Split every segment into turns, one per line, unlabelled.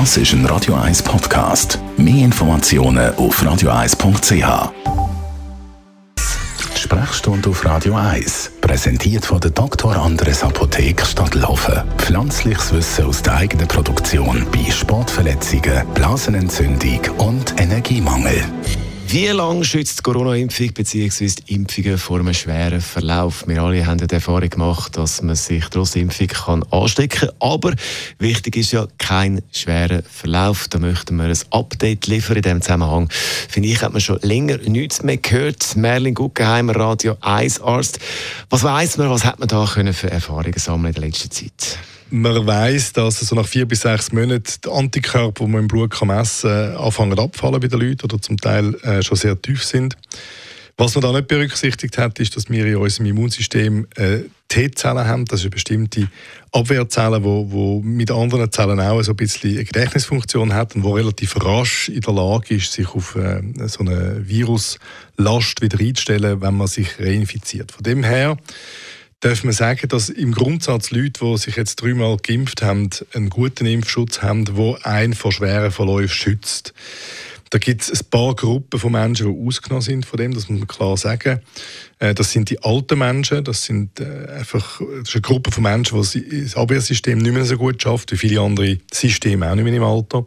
Das ist ein Radio 1 Podcast. Mehr Informationen auf radio1.ch. Sprechstunde auf Radio 1, präsentiert von der Dr. Andres Apotheke Stadtlaufen. Pflanzliches Wissen aus der eigenen Produktion bei Sportverletzungen, Blasenentzündung und Energiemangel.
Wie lange schützt die Corona-Impfung bzw. Impfungen vor einem schweren Verlauf? Wir alle haben die Erfahrung gemacht, dass man sich trotz Impfung kann anstecken kann. Aber wichtig ist ja kein schwerer Verlauf. Da möchten wir ein Update liefern in diesem Zusammenhang. Finde ich, hat man schon länger nichts mehr gehört. Merlin Guggenheimer, Radio 1 Arzt. Was weiß man, was hat man da können für Erfahrungen sammeln in der letzten Zeit?
Man weiß, dass so nach vier bis sechs Monaten die Antikörper, die man im Blut kann messen kann, anfangen abfallen bei den Leuten oder zum Teil äh, schon sehr tief sind. Was man da nicht berücksichtigt hat, ist, dass wir in unserem Immunsystem äh, T-Zellen haben. Das eine bestimmte Abwehrzelle, die wo, wo mit anderen Zellen auch so ein bisschen eine Gedächtnisfunktion hat und wo relativ rasch in der Lage ist, sich auf äh, so eine Viruslast wieder einzustellen, wenn man sich reinfiziert. Von dem her darf man sagen, dass im Grundsatz Leute, die sich jetzt dreimal geimpft haben, einen guten Impfschutz haben, der einen vor schweren Verläufen schützt. Da gibt es ein paar Gruppen von Menschen, die ausgenommen sind von dem, das muss man klar sagen. Äh, das sind die alten Menschen, das sind äh, einfach das ist eine Gruppe von Menschen, die das Abwehrsystem nicht mehr so gut schafft, wie viele andere Systeme auch nicht mehr im Alter.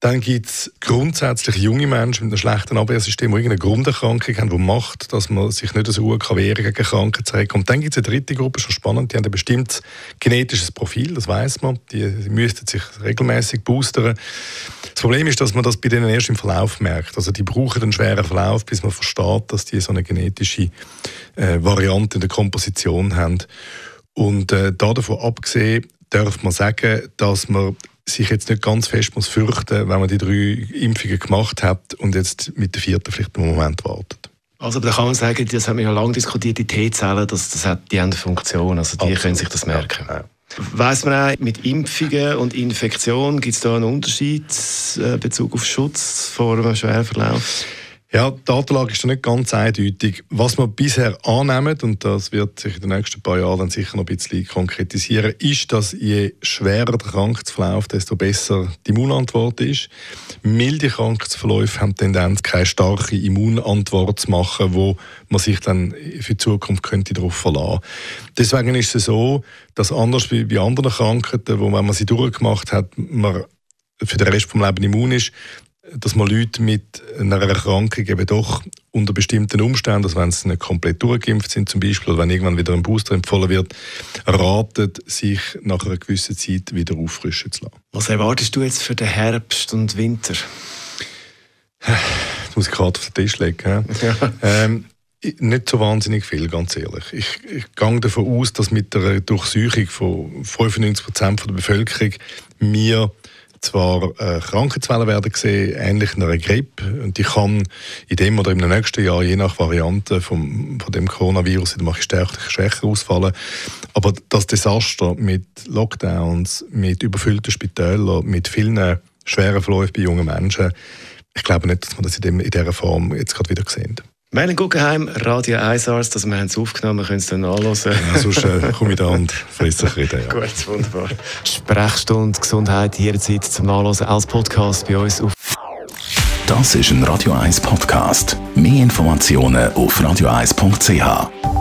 Dann gibt es grundsätzlich junge Menschen mit einem schlechten Abwehrsystem, die irgendeine Grunderkrankung haben, die macht, dass man sich nicht so gut wehren kann gegen Krankheiten. Und dann gibt es eine dritte Gruppe, schon spannend, die haben ein bestimmtes genetisches Profil, das weiß man. Die, die müssten sich regelmäßig boostern. Das Problem ist, dass man das bei denen erst im Verlauf merkt. Also die brauchen einen schweren Verlauf, bis man versteht, dass die so eine genetische äh, Variante in der Komposition haben. Und äh, davon abgesehen, darf man sagen, dass man sich jetzt nicht ganz fest muss fürchten, wenn man die drei Impfungen gemacht hat und jetzt mit der vierten vielleicht einen Moment wartet.
Also da kann man sagen, das haben wir ja lange diskutiert, die T-Zellen, das, das hat, die haben eine Funktion, also die Absolut. können sich das merken. Ja. Weiss man auch, mit Impfungen und Infektion gibt es da einen Unterschied in äh, Bezug auf Schutz vor einem schweren Verlauf?
Ja, die Datenlage ist nicht ganz eindeutig. Was wir bisher annehmen, und das wird sich in den nächsten paar Jahren dann sicher noch ein bisschen konkretisieren, ist, dass je schwerer der Krankheitsverlauf, desto besser die Immunantwort ist. Milde Krankheitsverläufe haben die Tendenz, keine starke Immunantwort zu machen, wo man sich dann für die Zukunft könnte darauf verlassen Deswegen ist es so, dass anders wie bei anderen Krankheiten, wo wenn man sie durchgemacht hat, man für den Rest des Lebens immun ist, dass man Leute mit einer Erkrankung eben doch unter bestimmten Umständen, also wenn sie nicht komplett durchgeimpft sind zum Beispiel, oder wenn irgendwann wieder ein Booster empfohlen wird, ratet, sich nach einer gewissen Zeit wieder auffrischen zu lassen.
Was erwartest du jetzt für den Herbst und Winter?
Das muss ich gerade auf den Tisch legen. Ja. Ähm, nicht so wahnsinnig viel, ganz ehrlich. Ich, ich gehe davon aus, dass mit der Durchsuchung von 95 Prozent der Bevölkerung wir zwar äh, Krankheitswellen werden gesehen, ähnlich einer Grippe, und die kann in dem oder im nächsten Jahr, je nach Variante vom, von dem Coronavirus, dann mache ich stärker, schwächer ausfallen. Aber das Desaster mit Lockdowns, mit überfüllten Spitälern, mit vielen schweren Verläufen bei jungen Menschen, ich glaube nicht, dass wir das in, dem, in dieser Form jetzt gerade wieder sehen.
Melanie Guggenheim, Radio 1 Arzt, also wir haben es aufgenommen, wir können es dann anhören.
Ja, sonst äh, komme ich da und flüssig reden. Ja.
Gut, wunderbar. Sprechstunde Gesundheit jederzeit zum Nachlesen als Podcast bei uns auf.
Das ist ein Radio 1 Podcast. Mehr Informationen auf radio1.ch.